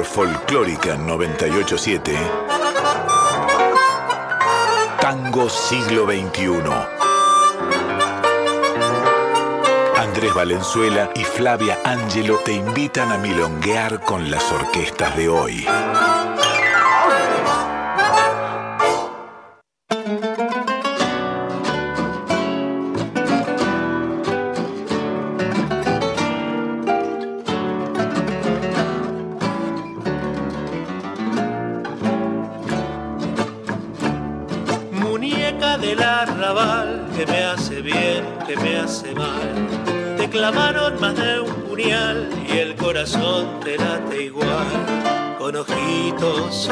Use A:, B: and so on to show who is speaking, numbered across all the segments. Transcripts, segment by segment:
A: por Folclórica 987. Tango Siglo XXI. Andrés Valenzuela y Flavia Angelo te invitan a milonguear con las orquestas de hoy.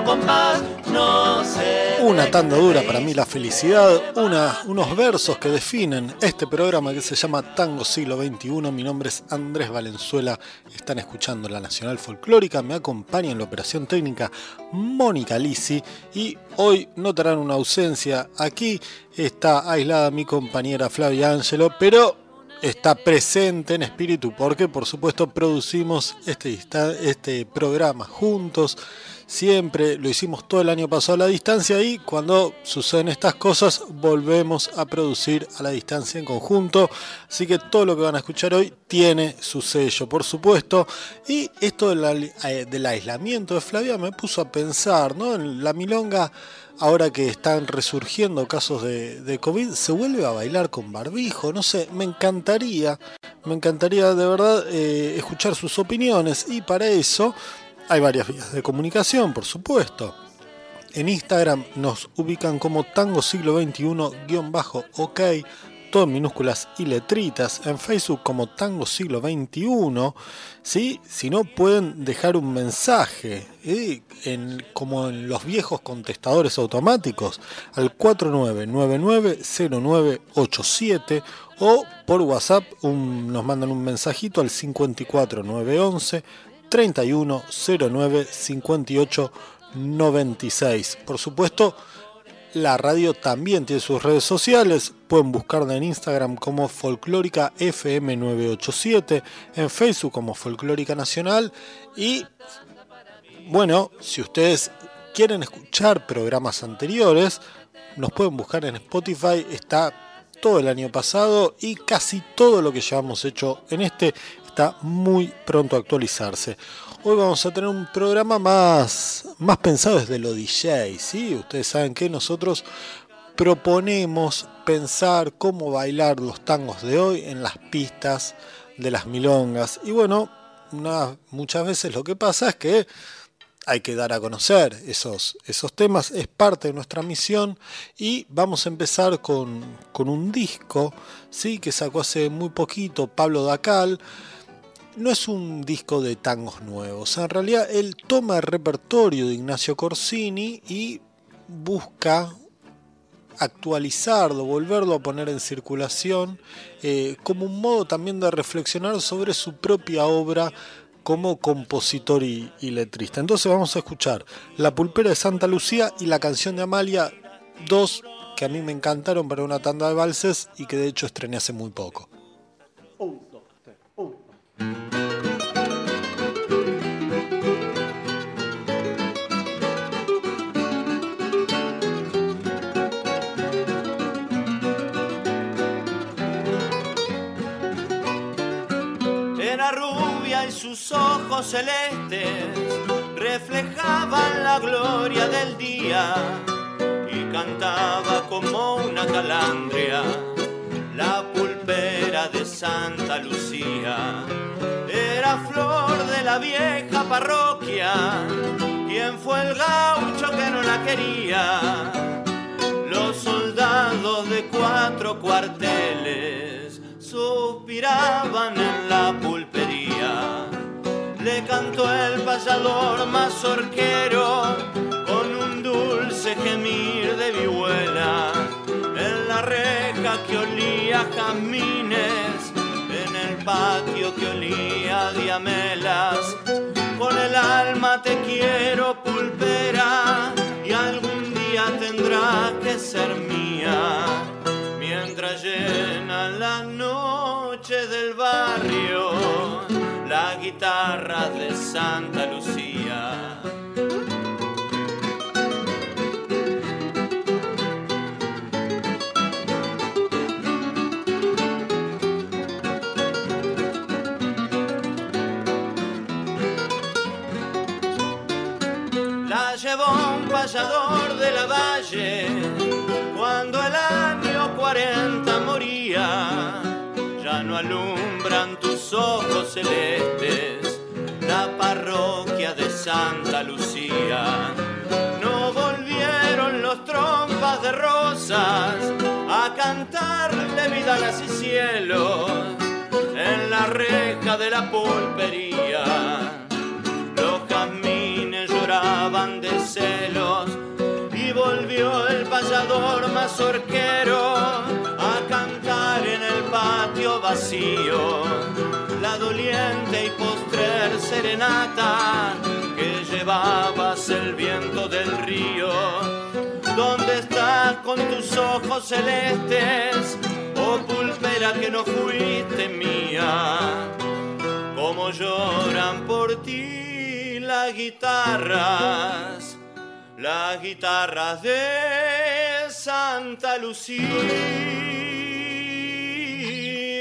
B: último compás, no.
C: Una tanda dura para mí la felicidad, una, unos versos que definen este programa que se llama Tango Siglo XXI. Mi nombre es Andrés Valenzuela, están escuchando la Nacional Folclórica, me acompaña en la operación técnica Mónica Lisi y hoy notarán una ausencia. Aquí está aislada mi compañera Flavia Ángelo, pero está presente en espíritu porque por supuesto producimos este, este programa juntos. Siempre lo hicimos todo el año pasado a la distancia y cuando suceden estas cosas volvemos a producir a la distancia en conjunto. Así que todo lo que van a escuchar hoy tiene su sello, por supuesto. Y esto del, eh, del aislamiento de Flavia me puso a pensar, ¿no? En la milonga ahora que están resurgiendo casos de, COVID, se vuelve a bailar con barbijo, no sé, me encantaría, me encantaría de verdad eh, escuchar sus opiniones y para eso hay varias vías de comunicación, por supuesto. En Instagram nos ubican como Tango Siglo XXI-OK, todo en minúsculas y letritas, en Facebook como Tango Siglo XXI, ¿sí? si no pueden dejar un mensaje, en, como en los viejos contestadores automáticos, al 49990987 o por WhatsApp nos mandan un mensajito al 54911 3109 5896. Por supuesto, la radio también tiene sus redes sociales, pueden buscarla en Instagram como Folclórica FM987, en Facebook como Folclórica Nacional. Y bueno, si ustedes quieren escuchar programas anteriores, nos pueden buscar en Spotify, está todo el año pasado y casi todo lo que llevamos hecho en este está muy pronto a actualizarse. Hoy vamos a tener un programa más, más pensado desde lo DJ, ¿sí? Ustedes saben que nosotros proponemos pensar cómo bailar los tangos de hoy en las pistas de las milongas. Y bueno, muchas veces lo que pasa es que hay que dar a conocer esos, esos temas, es parte de nuestra misión y vamos a empezar con, con un disco ¿sí? que sacó hace muy poquito Pablo Dacal no es un disco de tangos nuevos. En realidad él toma el repertorio de Ignacio Corsini y busca actualizarlo, volverlo a poner en circulación, eh, como un modo también de reflexionar sobre su propia obra como compositor y, y, letrista. Entonces vamos a escuchar La pulpera de Santa Lucía y la canción de Amalia, dos que a mí me encantaron para una tanda de valses y que de hecho estrené hace muy poco.
B: Era rubia y sus ojos celestes reflejaban la gloria del día y cantaba como una calandria. La pulpera de Santa Lucía. Era flor de la vieja parroquia, quien fue el gaucho que no la quería. Los soldados de cuatro cuarteles suspiraban en la pulpería. Le cantó el pasador mazorquero con un dulce gemir de vihuela en reja que olía jazmines, en el patio que olía diamelas. Con el alma te quiero pulpera y algún día tendrá que ser mía. Mientras llena la noche del barrio la guitarra de Santa Lucía. Alumbran tus ojos celestes la parroquia de Santa Lucía. No volvieron los trompas de rosas a cantarle vidalas y cielos en la reja de la pulpería. Los jazmines lloraban de celos y volvió el payador mazorquero patio vacío la doliente y postrer serenata que llevabas el viento del río. ¿Dónde estás con tus ojos celestes? Oh pulpera que no fuiste mía, como lloran por ti las guitarras, las guitarras de Santa Lucía.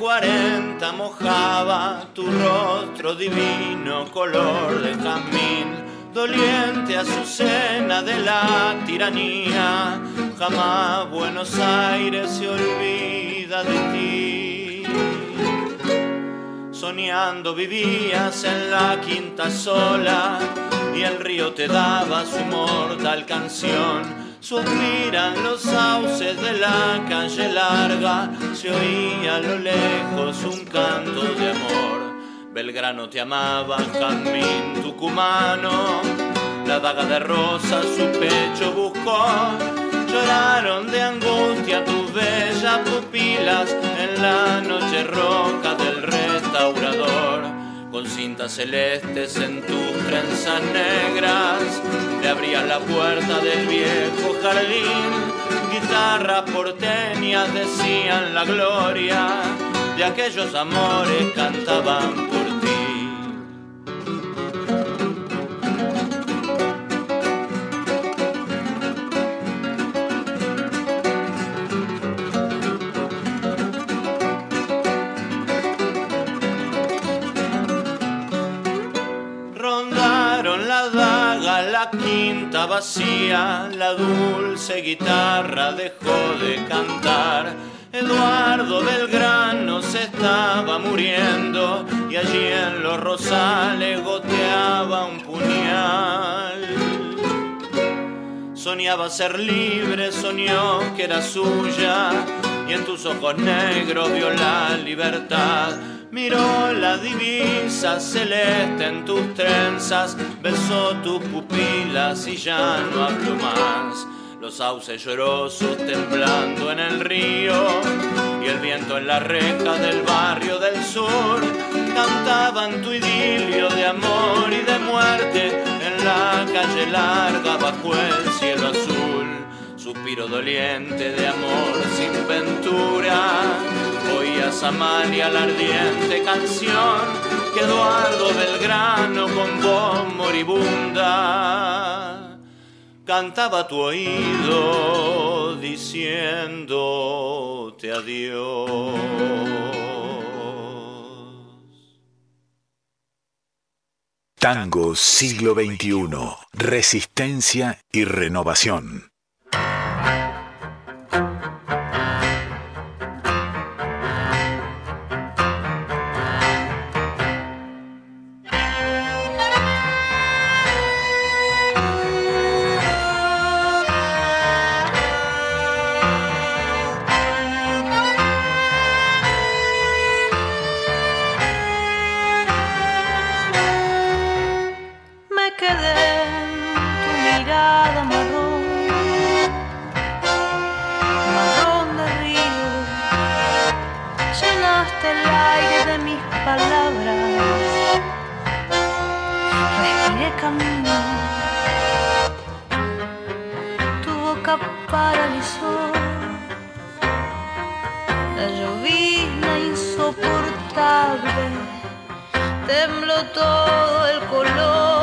B: 40 mojaba tu rostro divino, color de jazmín, doliente azucena de la tiranía. Jamás Buenos Aires se olvida de ti. Soñando vivías en la quinta sola y el río te daba su mortal canción. Suspiran los sauces de la calle larga, se oía a lo lejos un canto de amor. Belgrano te amaba, Jazmín tucumano, la daga de rosa su pecho buscó. Lloraron de angustia tus bellas pupilas en la noche roja del restaurador con cintas celestes en tus trenzas negras, le abrías la puerta del viejo jardín, guitarras porteñas decían la gloria. De aquellos amores cantaban vacía, la dulce guitarra dejó de cantar. Eduardo Belgrano se estaba muriendo y allí en los rosales goteaba un puñal. Soñaba ser libre, soñó que era suya y en tus ojos negros vio la libertad. Miró la divisa celeste en tus trenzas, besó tus pupilas y ya no habló más. Los sauces llorosos temblando en el río y el viento en la reja del barrio del sur cantaban tu idilio de amor y de muerte en la calle larga bajo el cielo azul. Suspiro doliente de amor sin ventura, oías Amalia la ardiente canción que Eduardo Belgrano con voz moribunda cantaba a tu oído diciéndote adiós.
A: Tango siglo XXI. Resistencia y renovación.
D: Tu boca paralizó. La llovizna insoportable. Tembló todo el color.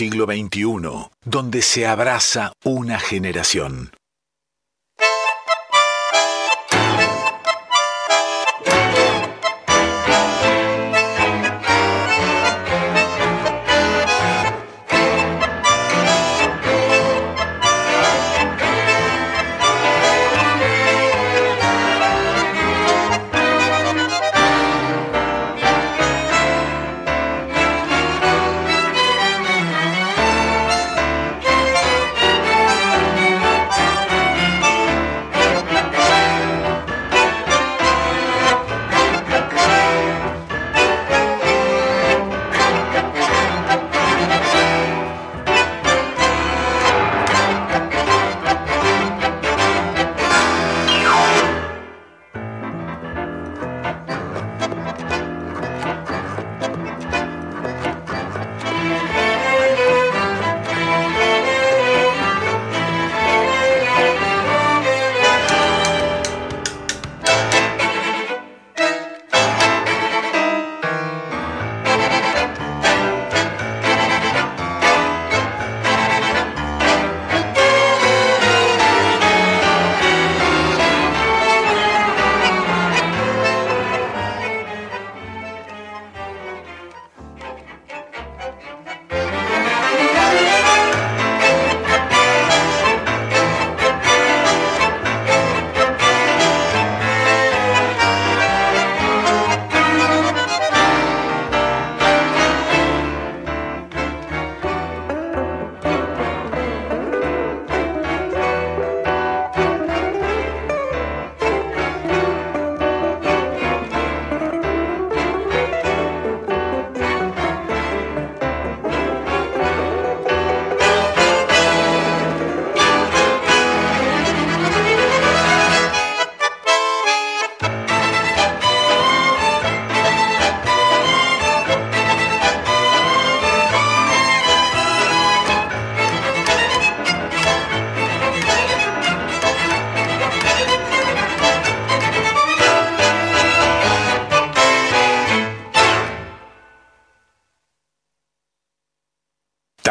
A: siglo XXI, donde se abraza una generación.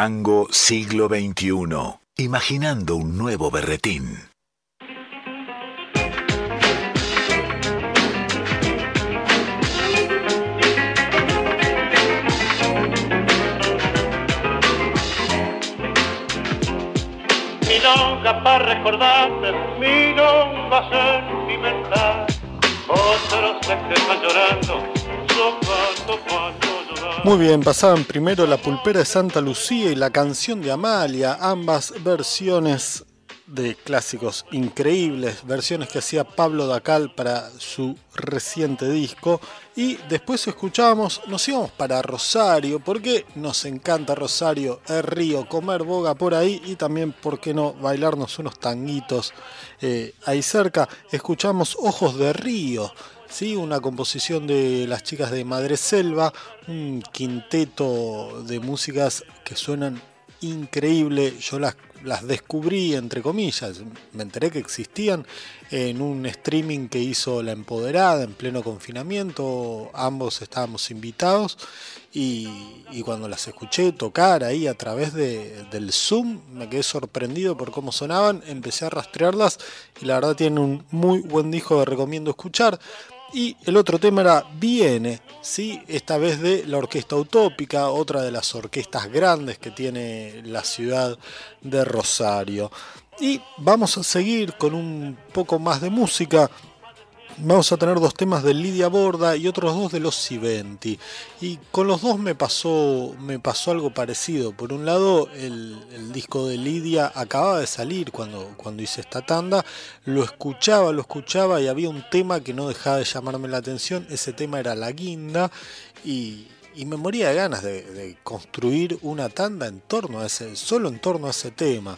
A: Tango siglo XXI. Imaginando un nuevo berretín.
E: Milonga para recordarte, milonga sentimental. Otros se quedan llorando, sofando cuando
C: muy bien, pasaban primero La Pulpera de Santa Lucía y la canción de Amalia, ambas versiones de clásicos increíbles, versiones que hacía Pablo Dacal para su reciente disco. Y después escuchábamos, nos íbamos para Rosario, porque nos encanta Rosario, el río, comer boga por ahí y también, ¿por qué no?, bailarnos unos tanguitos eh, ahí cerca. Escuchamos Ojos de Río ¿sí? una composición de las chicas de Madre Selva, un quinteto de músicas que suenan increíble. Yo las, las descubrí, entre comillas, me enteré que existían en un streaming que hizo La Empoderada en pleno confinamiento. Ambos estábamos invitados y, cuando las escuché tocar ahí a través de, del Zoom, me quedé sorprendido por cómo sonaban. Empecé a rastrearlas y la verdad tienen un muy buen disco que recomiendo escuchar. Y el otro tema era Viene, ¿sí? esta vez de la Orquesta Utópica, otra de las orquestas grandes que tiene la ciudad de Rosario. Y vamos a seguir con un poco más de música vamos a tener dos temas de Lidia Borda y otros dos de los Civenti. Y con los dos me pasó, me pasó algo parecido. Por un lado, el, disco de Lidia acababa de salir cuando, cuando hice esta tanda. Lo escuchaba, lo escuchaba y había un tema que no dejaba de llamarme la atención. Ese tema era La Guinda y, me moría de ganas de, construir una tanda en torno a ese, solo en torno a ese tema.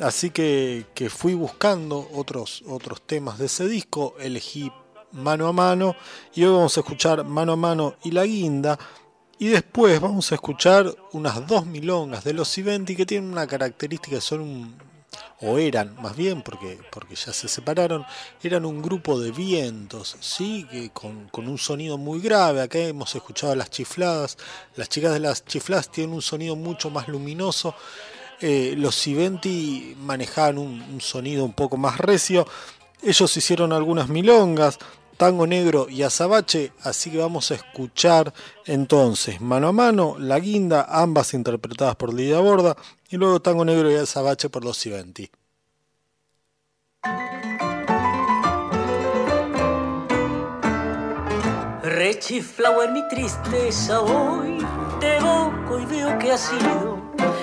C: Así que, que, fui buscando otros, otros temas de ese disco, elegí mano a mano y hoy vamos a escuchar mano a mano y la guinda y después vamos a escuchar unas dos milongas de los Iventi que tienen una característica, son un, o eran más bien, porque, porque ya se separaron, eran un grupo de vientos, ¿sí? Que con, con, un sonido muy grave. Acá hemos escuchado las chifladas, las chicas de las chifladas tienen un sonido mucho más luminoso. Eh, los Siventi manejaban un, un, sonido un poco más recio. Ellos hicieron algunas milongas, Tango Negro y Azabache, así que vamos a escuchar entonces mano a mano, La Guinda, ambas interpretadas por Lidia Borda, y luego Tango Negro y Azabache por los Civenti.
F: Rechiflado en mi tristeza hoy, te evoco y veo que ha sido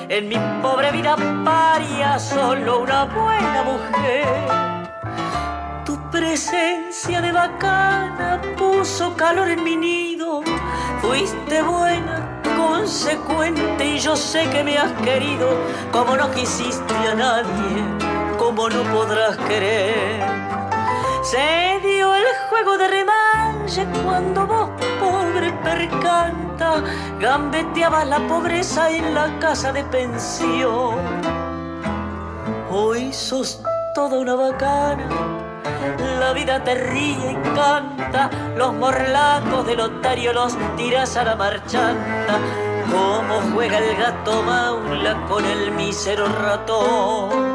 F: en mi pobre vida paria solo una buena mujer presencia de bacana puso calor en mi nido. Fuiste buena, consecuente y yo sé que me has querido como no quisiste a nadie, como no podrás querer. Se dio el juego de remanche cuando vos, pobre percanta, gambeteabas la pobreza en la casa de pensión. Hoy sos toda una bacana la vida te ríe y canta, los morlacos del otario los tiras a la marchanta, como juega el gato maula con el mísero ratón.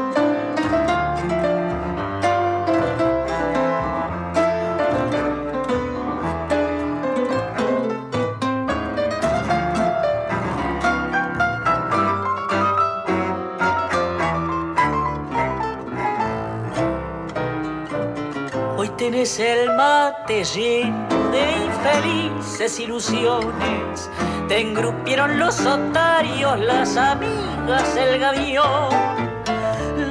F: Tienes el mate lleno de infelices ilusiones. Te engrupieron los otarios, las amigas, el gavión.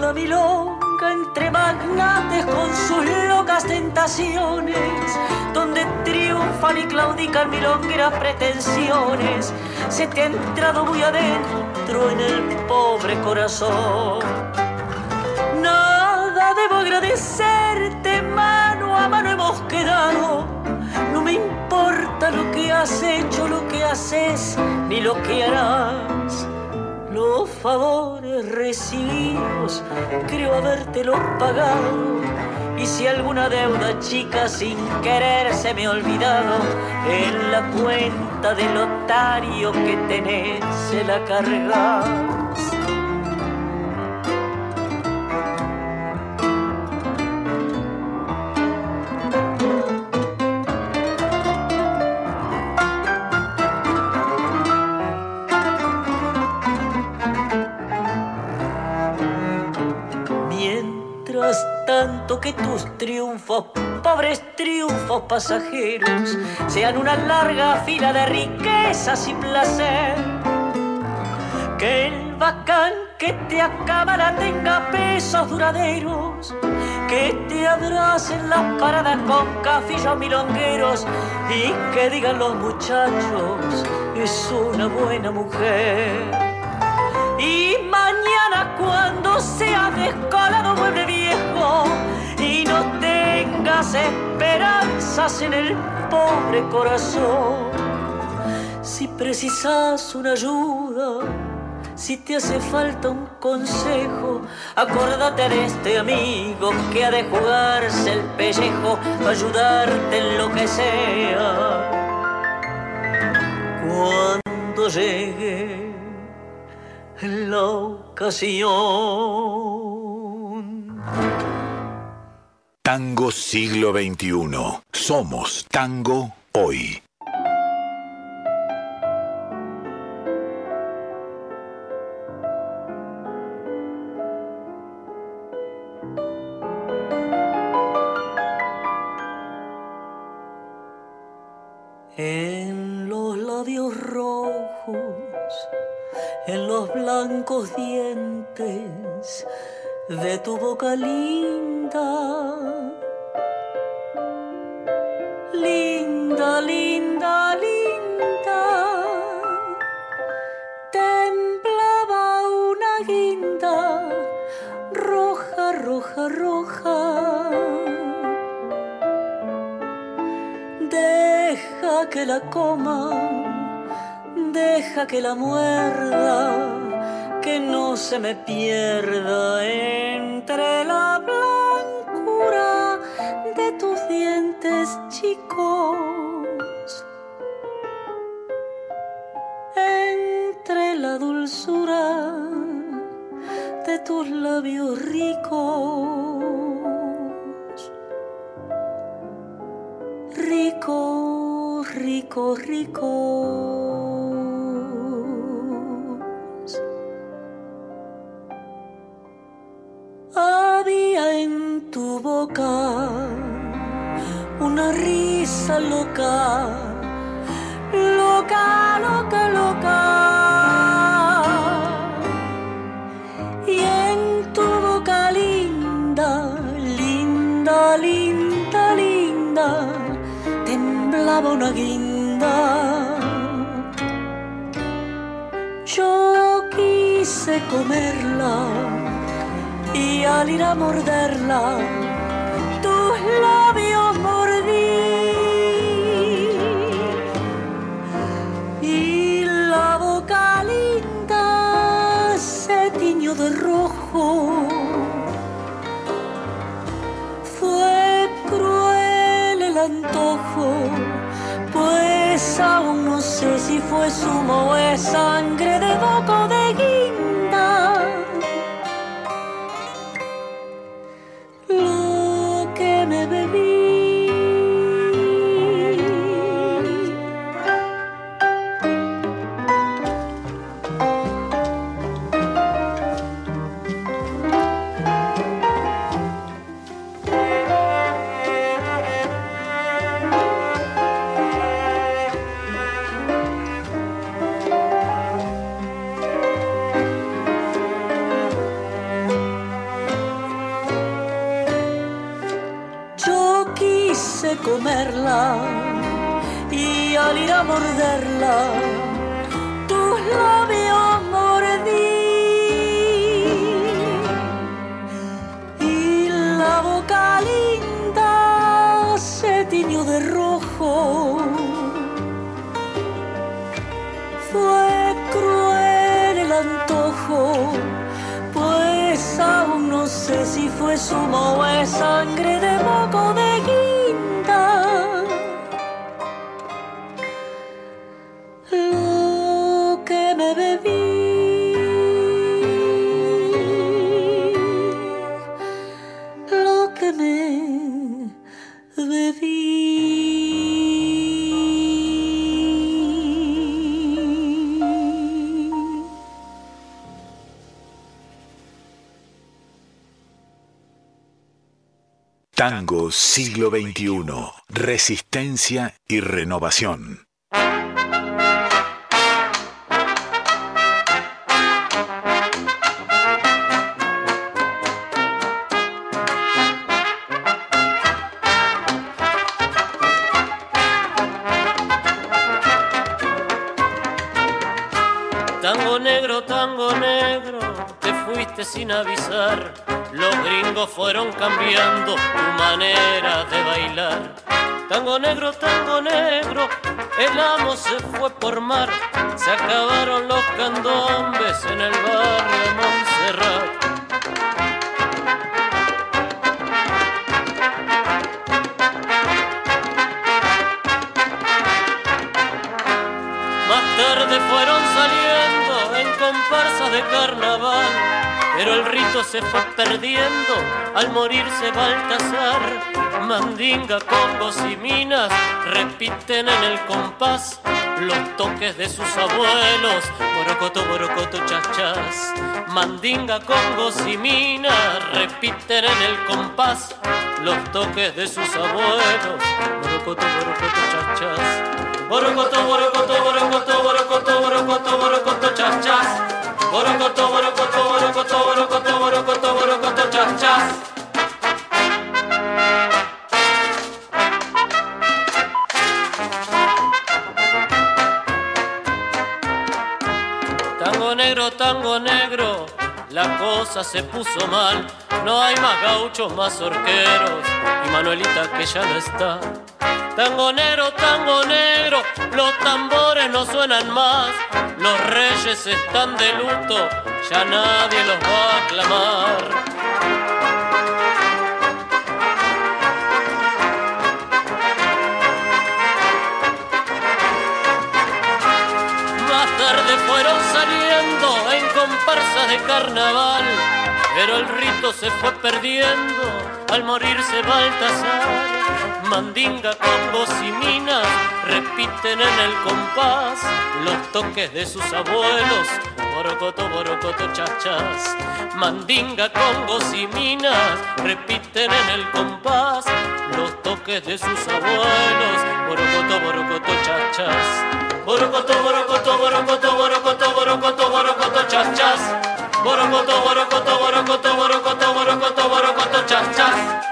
F: La milonga entre magnates con sus locas tentaciones, donde triunfan y claudican milongueras pretensiones. Se te ha entrado muy adentro en el pobre corazón. Nada debo agradecerte No me importa lo que has hecho, lo que haces, ni lo que harás. Los favores recibidos, creo habértelo pagado. Y si alguna deuda chica sin querer se me ha olvidado, en la cuenta del otario que tenés se la carga tanto que tus triunfos, pobres triunfos pasajeros, sean una larga fila de riquezas y placer. Que el bacán que te acabara tenga pesos duraderos, que te abracen las paradas con cafillos milongueros y que digan los muchachos, es una buena mujer. Y cuando sea descolado vuelve viejo y no tengas esperanzas en el pobre corazón. Si precisas una ayuda, si te hace falta un consejo, acordate de este amigo que ha de jugarse el pellejo para ayudarte en lo que sea. Cuando llegue la ocasión.
A: Tango siglo XXI. Somos tango hoy.
F: Blancos dientes de tu boca linda. Linda, linda, linda. Temblaba una guinda roja, roja, roja. Deja que la coma deja que la muerda, que no se me pierda entre la blancura de tus dientes chicos, entre la dulzura de tus labios ricos. Rico, rico, rico. Loca, loca, loca, loca. Y en tu boca linda, linda, linda, linda, temblaba una guinda. Yo quise comerla y al ir a morderla tus labios pues aún no sé si fue sumo o es sangre de boca de guinda
A: Tango siglo XXI. Resistencia y renovación.
G: Tango negro, tango negro, te fuiste sin avisar. Los gringos fueron cambiando tu manera de bailar. Tango negro, tango negro, el amo se fue por mar. Se acabaron los candombes en el barrio de Montserrat. Más tarde fueron saliendo en comparsas de carnaval, pero el rito se fue perdiendo al morirse Baltasar. Mandinga, congos y minas repiten en el compás los toques de sus abuelos. Borocoto, borocoto, chachas. Mandinga, congos y minas repiten en el compás los toques de sus abuelos. Borocoto, borocoto, chachas. Borocoto, borocoto, borocoto, borocoto, borocoto, borocoto, chachas. Borocoto, borocoto, borocoto, borocoto, borocoto, borocoto, chachas. Tango negro, tango negro, la cosa se puso mal. No hay más gauchos, más orqueros y Manuelita que ya no está. Tango negro, tango negro, los tambores no suenan más. Los reyes están de luto, ya nadie los va a aclamar. Más tarde fueron saliendo en comparsas de carnaval, pero el rito se fue perdiendo al morirse Baltasar. Mandinga, congos y minas repiten en el compás los toques de sus abuelos. Borocoto, borocoto, chachas. Mandinga, congos y minas repiten en el compás los toques de sus abuelos. Borocoto, borocoto, chachas. Borocoto, borocoto, borocoto, borocoto, borocoto, borocoto, chachas. Borocoto, borocoto, borocoto, borocoto, borocoto, borocoto, chachas. Borocoto,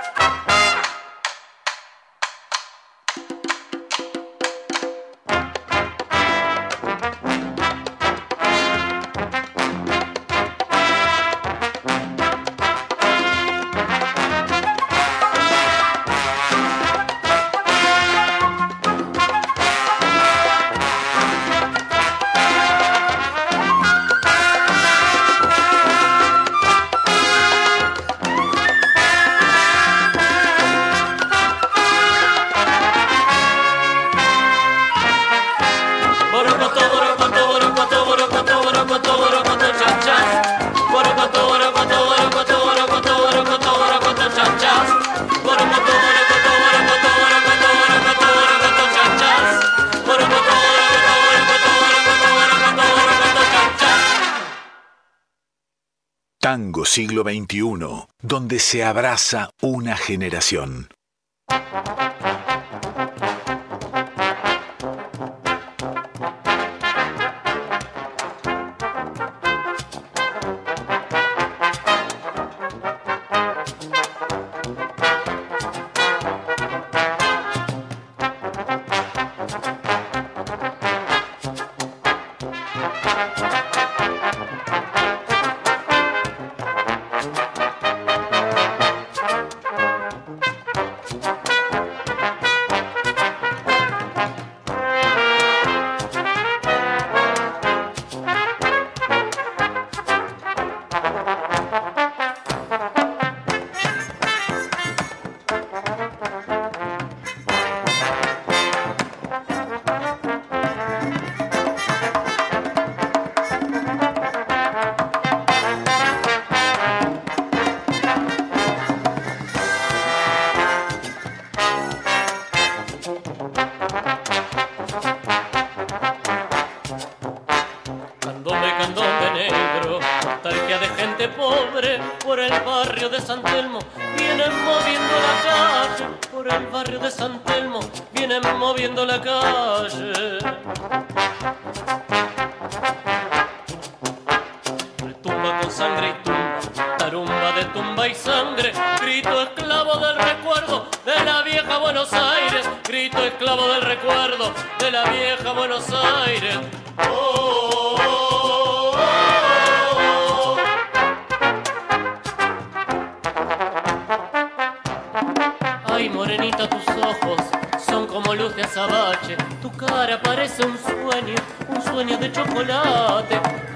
A: siglo XXI, donde se abraza una generación.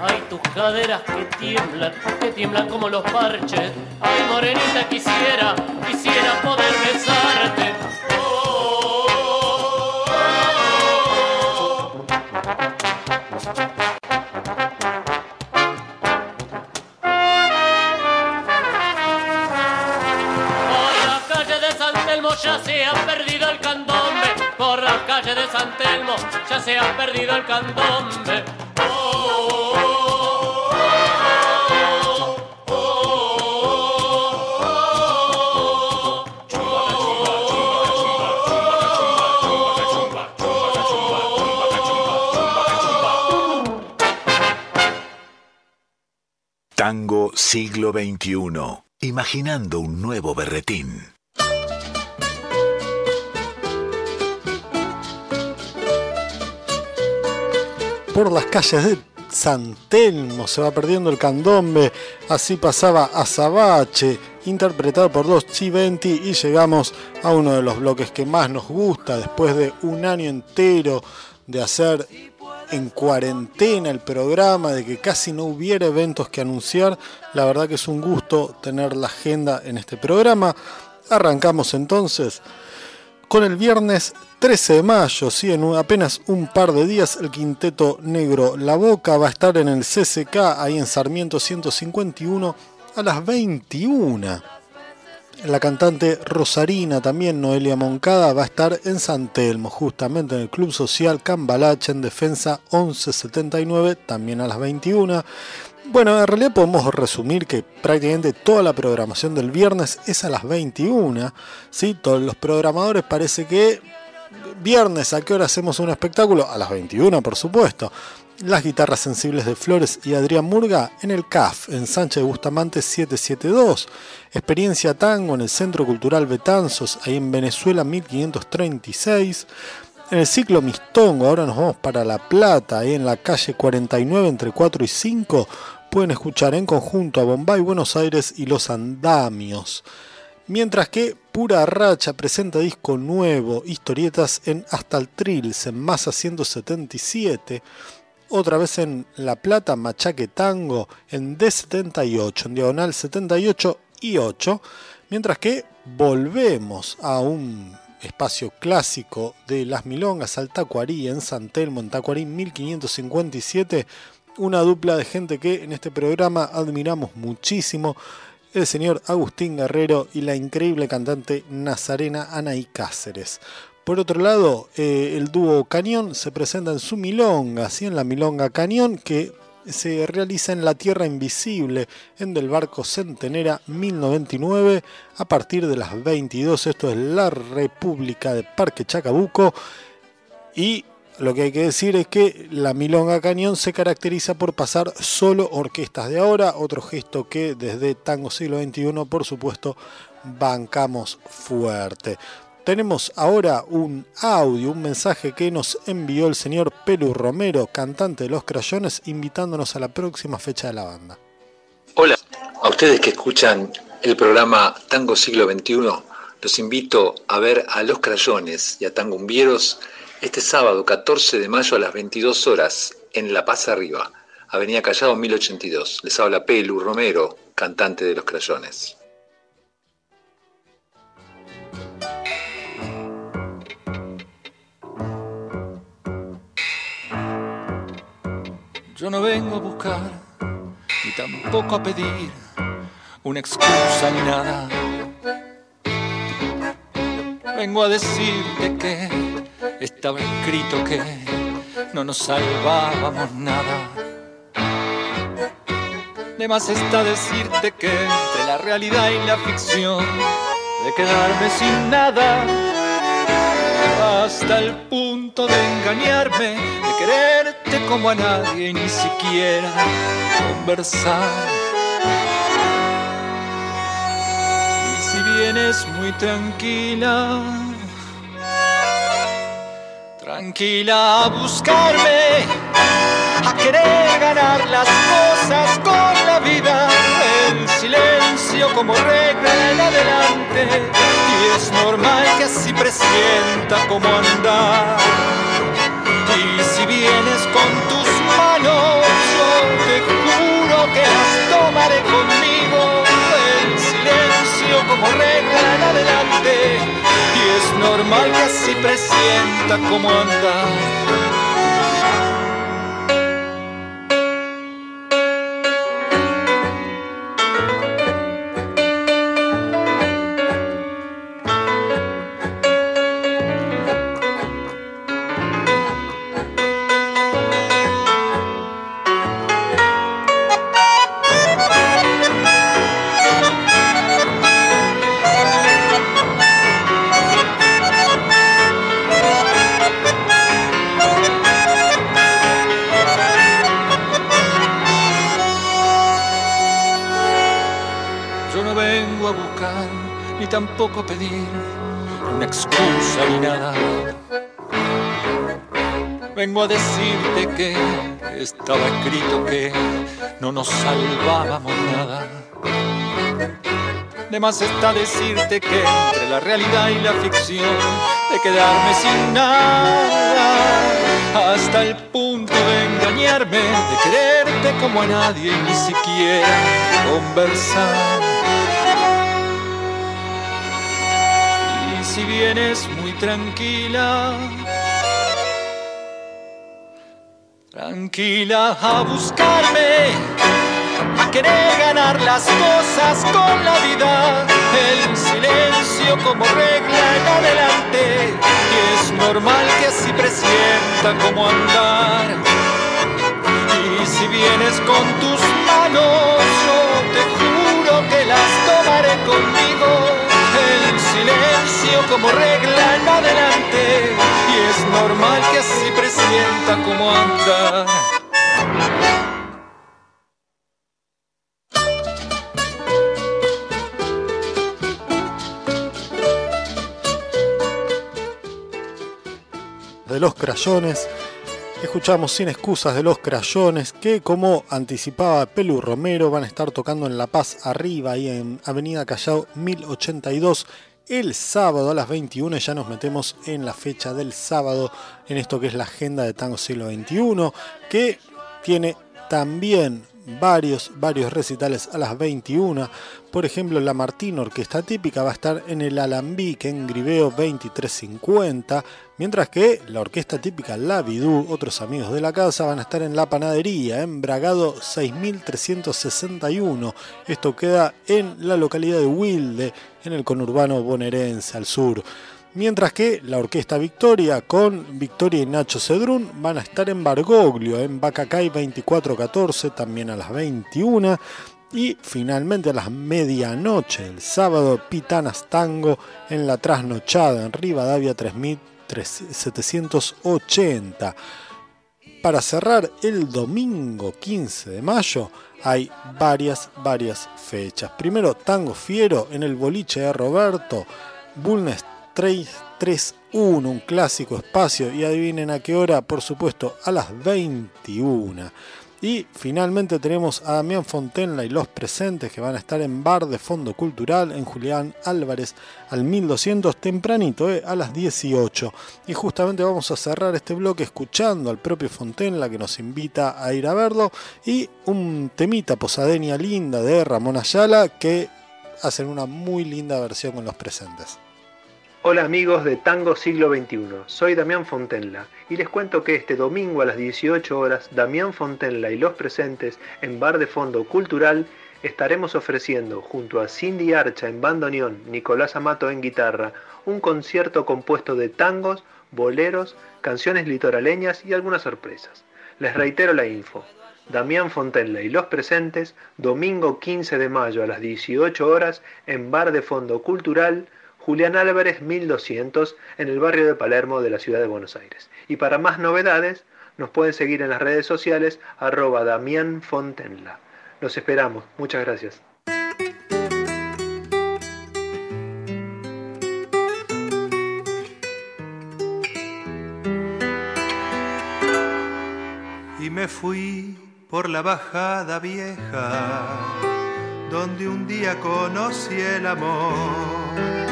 F: Ay, tus caderas que tiemblan, que tiemblan como los parches. Ay, morenita, quisiera, quisiera poder besarte. Por la calle de San Telmo ya se ha perdido el candombe. Por la calle de San Telmo ya se ha perdido el candombe.
A: Siglo XXI. Imaginando un nuevo berretín.
C: por las calles de San Telmo se va perdiendo el candombe, así pasaba Azabache, interpretado por los Chiventi, y llegamos a uno de los bloques que más nos gusta después de un año entero de hacer en cuarentena el programa, de que casi no hubiera eventos que anunciar. La verdad que es un gusto tener la agenda en este programa. Arrancamos entonces con el viernes 13 de mayo, sí, en apenas un par de días, el quinteto negro La Boca va a estar en el CCK, ahí en Sarmiento 151, a las 21. La cantante Rosarina, también Noelia Moncada, va a estar en San Telmo, justamente en el Club Social Cambalache, en Defensa 1179, también a las 21. Bueno, en realidad podemos resumir que prácticamente toda la programación del viernes es a las 21. ¿sí? Todos los programadores parece que viernes, ¿a qué hora hacemos un espectáculo? A las 21, por supuesto. Las guitarras sensibles de Flores y Adrián Murga en el CAF, en Sánchez Bustamante 772. Experiencia Tango en el Centro Cultural Betanzos, ahí en Venezuela 1536. En el ciclo Mistongo, ahora nos vamos para La Plata, ahí en la calle 49 entre 4 y 5. Pueden escuchar en conjunto a Bombay, Buenos Aires y Los Andamios. Mientras que Pura Racha presenta disco nuevo, historietas en Hasta el Trills, en Masa 177. Otra vez en La Plata, Machaque Tango, en D78, en Diagonal 78 y 8. Mientras que volvemos a un espacio clásico de Las Milongas al Tacuarí, en San Telmo, en Tacuarí 1557. Una dupla de gente que en este programa admiramos muchísimo el señor Agustín Guerrero y la increíble cantante Nazarena Anaí Cáceres. Por otro lado, eh, el dúo Cañón se presenta en su milonga, ¿sí? en la milonga Cañón, que se realiza en La Tierra Invisible, en Del Barco Centenera 1099, a partir de las 22. Esto es la República de Parque Chacabuco. Y lo que hay que decir es que la Milonga Cañón se caracteriza por pasar solo orquestas de ahora, otro gesto que desde Tango Siglo XXI, por supuesto, bancamos fuerte. Tenemos ahora un audio, un mensaje que nos envió el señor Pelu Romero, cantante de Los Crayones, invitándonos a la próxima fecha de la banda.
H: Hola, a ustedes que escuchan el programa Tango Siglo XXI, los invito a ver a Los Crayones y a Tangumbieros este sábado 14 de mayo a las 22 horas en La Paz Arriba, Avenida Callao 1082. Les habla Pelu Romero, cantante de Los Crayones.
I: Yo no vengo a buscar, ni tampoco a pedir una excusa ni nada. Vengo a decirte que estaba escrito que no nos salvábamos nada. De más está decirte que entre la realidad y la ficción, de quedarme sin nada, hasta el punto de engañarme, de quererte como a nadie y ni siquiera conversar. Y si vienes muy tranquila, tranquila a buscarme, a querer ganar las cosas como regla en adelante, y es normal que así presienta como andar. Y si vienes con tus manos, yo te juro que las tomaré conmigo, el silencio como regla en adelante, y es normal que así presienta como andar. Estaba escrito que no nos salvábamos nada. De más está decirte que entre la realidad y la ficción, de quedarme sin nada, hasta el punto de engañarme, de quererte como a nadie ni siquiera conversar. Y si vienes muy tranquila, tranquila a buscarme, a querer ganar las cosas con la vida, el silencio como regla en adelante, y es normal que así presienta como andar. Y si vienes con tus manos, yo te juro que las tomaré conmigo, silencio como regla en adelante, y es normal que así presienta como andar.
C: de los crayones. Escuchamos sin excusas de los crayones que como anticipaba Pelu Romero van a estar tocando en La Paz arriba ahí en Avenida Callao 1082 el sábado a las 21 ya nos metemos en la fecha del sábado en esto que es la agenda de Tango Siglo XXI que tiene también varios, varios recitales a las 21. Por ejemplo, la Martín Orquesta Típica va a estar en el Alambique en Griveo 2350, mientras que la Orquesta Típica La Vidú, otros amigos de la casa, van a estar en La Panadería, en Bragado 6361. Esto queda en la localidad de Wilde, en el conurbano bonaerense al sur. Mientras que la Orquesta Victoria con Victoria y Nacho Cedrún van a estar en Bargoglio, en Bacacay 2414, también a las 21. Y finalmente a las medianoche, el sábado, Pitanas Tango en la trasnochada en Rivadavia 3780. Para cerrar el domingo 15 de mayo hay varias, varias fechas. Primero, Tango Fiero en el boliche de Roberto, Bulnes 331, un clásico espacio. Y adivinen a qué hora, por supuesto, a las 21. Y finalmente tenemos a Damián Fontenla y los presentes que van a estar en Bar de Fondo Cultural en Julián Álvarez al 1200 tempranito, eh, a las 18. Y justamente vamos a cerrar este bloque escuchando al propio Fontenla que nos invita a ir a verlo y un temita posadeña linda de Ramón Ayala que hacen una muy linda versión con los presentes.
J: Hola amigos de Tango Siglo XXI, soy Damián Fontenla y les cuento que este domingo a las 18 horas Damián Fontenla y los presentes en Bar de Fondo Cultural estaremos ofreciendo junto a Cindy Archa en bandoneón, Nicolás Amato en guitarra, un concierto compuesto de tangos, boleros, canciones litoraleñas y algunas sorpresas. Les reitero la info Damián Fontenla y los presentes, domingo 15 de mayo a las 18 horas en Bar de Fondo Cultural Julián Álvarez 1200 en el barrio de Palermo de la ciudad de Buenos Aires. Y para más novedades, nos pueden seguir en las redes sociales arroba Damián Fontenla. Los esperamos. Muchas gracias.
K: Y me fui por la bajada vieja, donde un día conocí el amor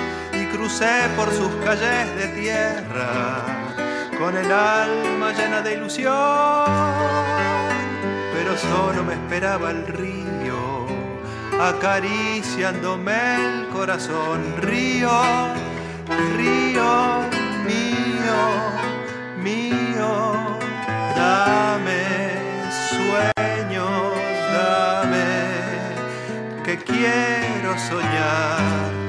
K: crucé por sus calles de tierra con el alma llena de ilusión, pero solo me esperaba el río acariciándome el corazón, río, río mío, mío, dame sueños, dame que quiero soñar.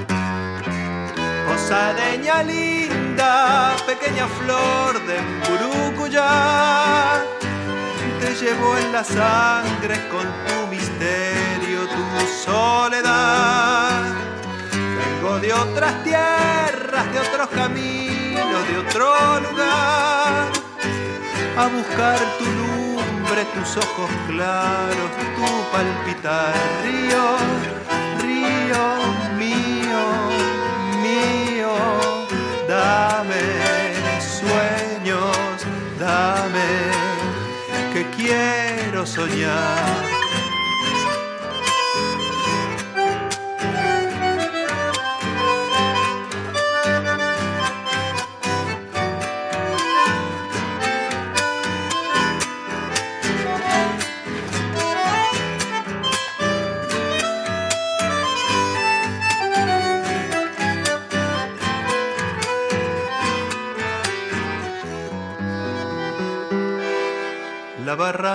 K: Osadeña linda, pequeña flor de Burucuyá, te llevo en la sangre con tu misterio, tu soledad. Vengo de otras tierras, de otros caminos, de otro lugar, a buscar tu lumbre, tus ojos claros, tu palpitar, río, río soñar.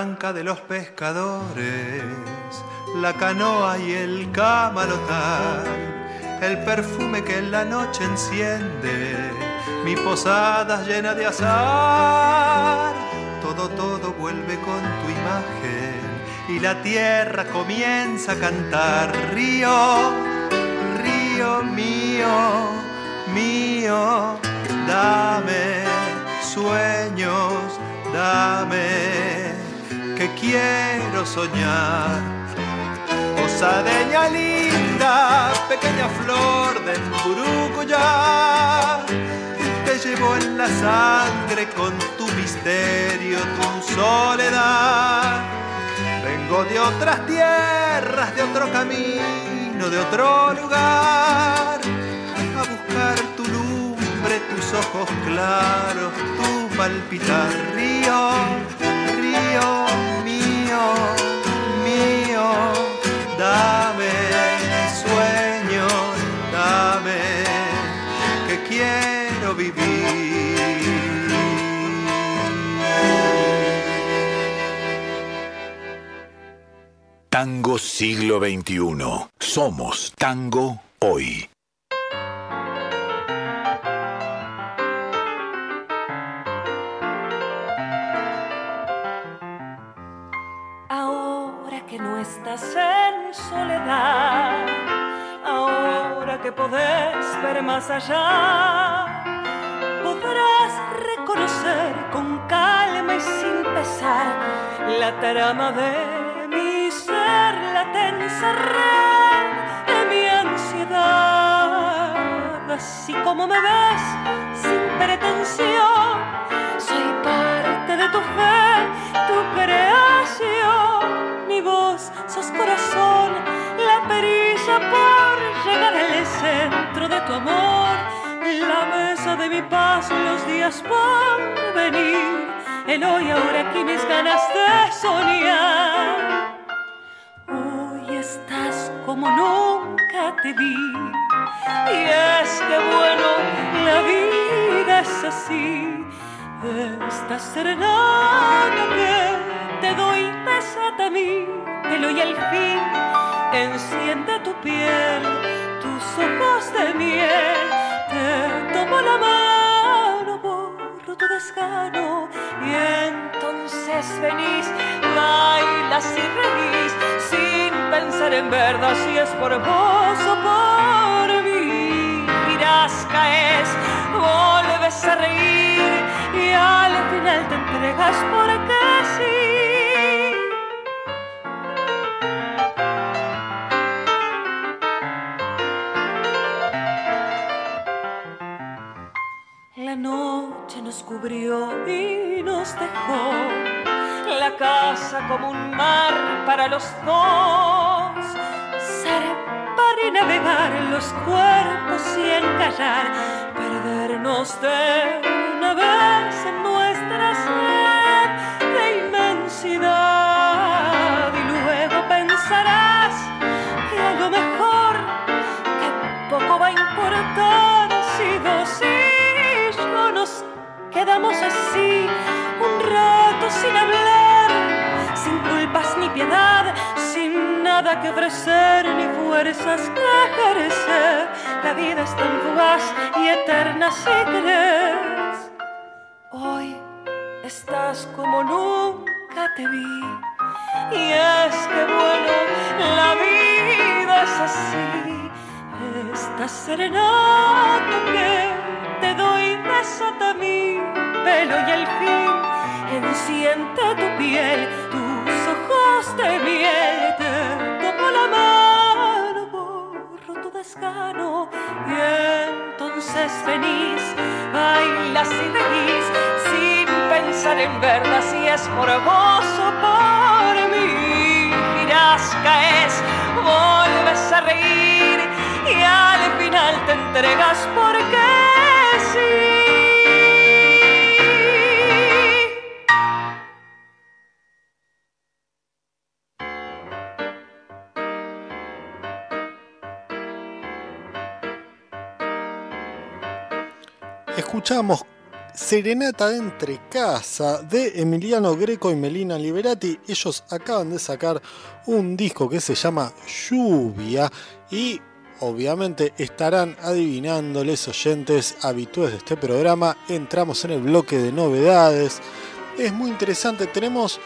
K: Barranca de los pescadores, la canoa y el camalotal, el perfume que en la noche enciende, mi posada llena de azar, todo, todo vuelve con tu imagen y la tierra comienza a cantar, río, río mío, mío, dame sueños, dame que quiero soñar. Osadeña linda, pequeña flor de Burucuyá, te llevo en la sangre con tu misterio, tu soledad. Vengo de otras tierras, de otro camino, de otro lugar, a buscar tu lumbre, tus ojos claros, tu palpitar, río
A: Tango siglo XXI. Somos tango hoy.
L: Ahora que no estás en soledad, ahora que podés ver más allá, podrás reconocer con calma y sin pesar la trama de de mi ansiedad. Así como me ves, sin pretensión, soy parte de tu fe, tu creación. Mi voz sos corazón, la perilla por llegar al centro de tu amor. La mesa de mi paz, los días por venir. El hoy, ahora aquí mis ganas de soñar. Estás como nunca te vi. Y es que bueno, la vida es así. Esta serenata que te doy desata a mí, pelo y al fin enciende tu piel, tus ojos de miel. Te tomo la mano, borro tu desgano y entonces venís, bailas y reís pensar en verdad si es por vos o por mí. Mirás, caes, vuelves a reír y al final te entregas porque sí. La noche nos cubrió y nos dejó la casa como un mar para los dos. Los cuerpos y encallar, perdernos de una vez en nuestra sed de inmensidad. Y luego pensarás que a lo mejor, que poco va a importar si dos y yo nos quedamos así un rato sin hablar, sin culpas ni piedad, que ofrecer ni fuerzas que ejercer. La vida es tan fugaz y eterna si crees. Hoy estás como nunca te vi. Y es que bueno, la vida es así. Esta serenata que te doy desata mi pelo y el fin enciende tu piel, tus ojos de miel, y entonces venís, bailas y reís sin pensar en verdad si es por vos o por mí. Girás, caes, vuelves a reír y al final te entregas porque
C: Escuchamos Serenata de Entre Casa de Emiliano Greco y Melina Liberati. Ellos acaban de sacar un disco que se llama Lluvia y obviamente estarán adivinándoles oyentes habituales de este programa. Entramos en el bloque de novedades. Es muy interesante, tenemos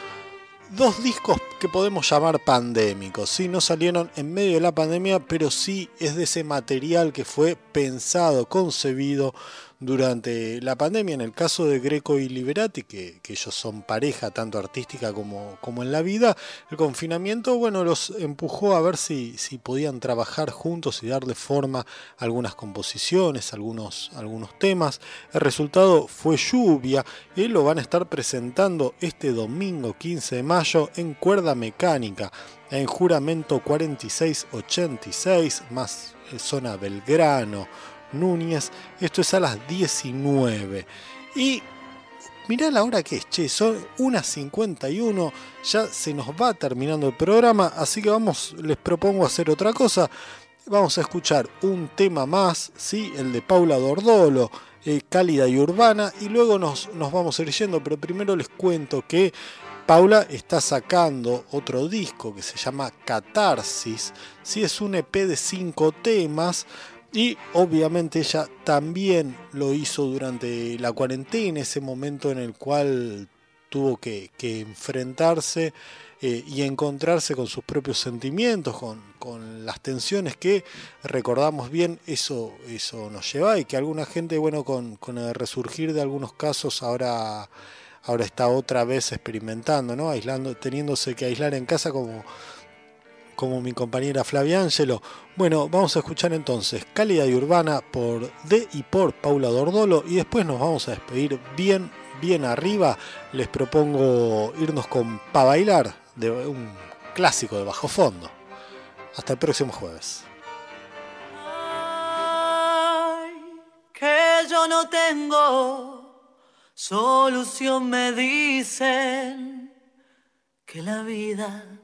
C: dos discos que podemos llamar pandémicos. Sí, no salieron en medio de la pandemia, pero sí es de ese material que fue pensado, concebido durante la pandemia. En el caso de Greco y Liberati, que, ellos son pareja tanto artística como, como, en la vida, el confinamiento, bueno, los empujó a ver si, podían trabajar juntos y darle forma a algunas composiciones, algunos, algunos temas. El resultado fue lluvia y lo van a estar presentando este domingo 15 de mayo en Cuerda Mecánica, en Juramento 4686, más zona Belgrano. Núñez. Esto es a las 19. Y mirá la hora que es, che, son unas 51. Ya se nos va terminando el programa, así que vamos, les propongo hacer otra cosa. Vamos a escuchar un tema más, ¿sí? el de Paula Dordolo, eh, Cálida y Urbana, y luego nos, nos vamos a ir yendo, pero primero les cuento que Paula está sacando otro disco que se llama Catarsis, ¿sí? es un EP de 5 temas, y obviamente ella también lo hizo durante la cuarentena, ese momento en el cual tuvo que, enfrentarse eh, y encontrarse con sus propios sentimientos, con, con, las tensiones que recordamos bien, eso, eso nos lleva y que alguna gente, bueno, con, con el resurgir de algunos casos ahora, ahora está otra vez experimentando, ¿no? Aislando, teniéndose que aislar en casa como como mi compañera Flavia Angelo. Bueno, vamos a escuchar entonces Cálida y Urbana por de y por Paula Dordolo y después nos vamos a despedir bien, bien arriba. Les propongo irnos con Pa Bailar de un clásico de bajo fondo. Hasta el próximo jueves.
L: Que yo no tengo solución, me dicen que la vida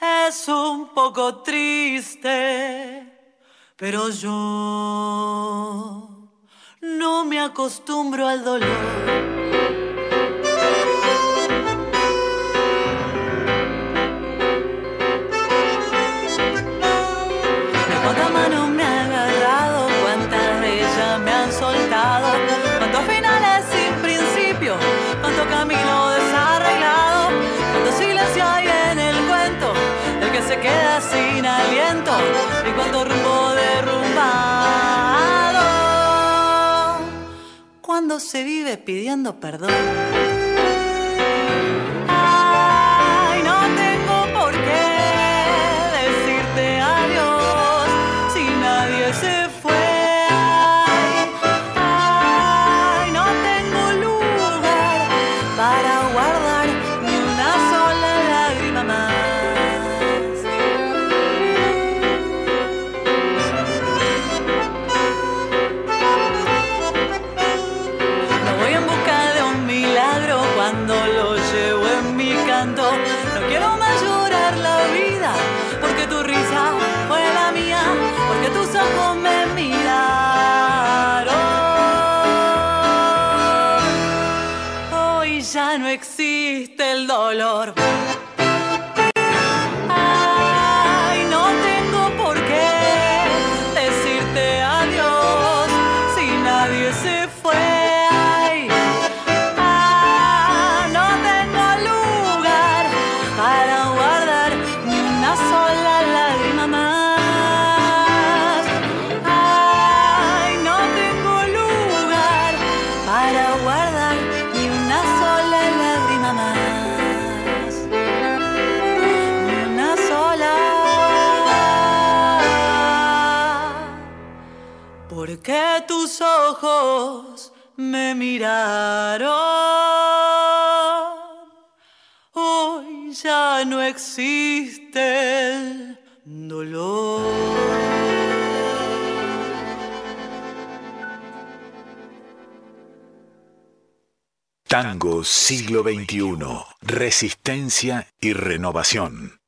L: es un poco triste, pero yo no me acostumbro al dolor.
F: se vive pidiendo perdón.
A: Tango siglo XXI. Resistencia y renovación.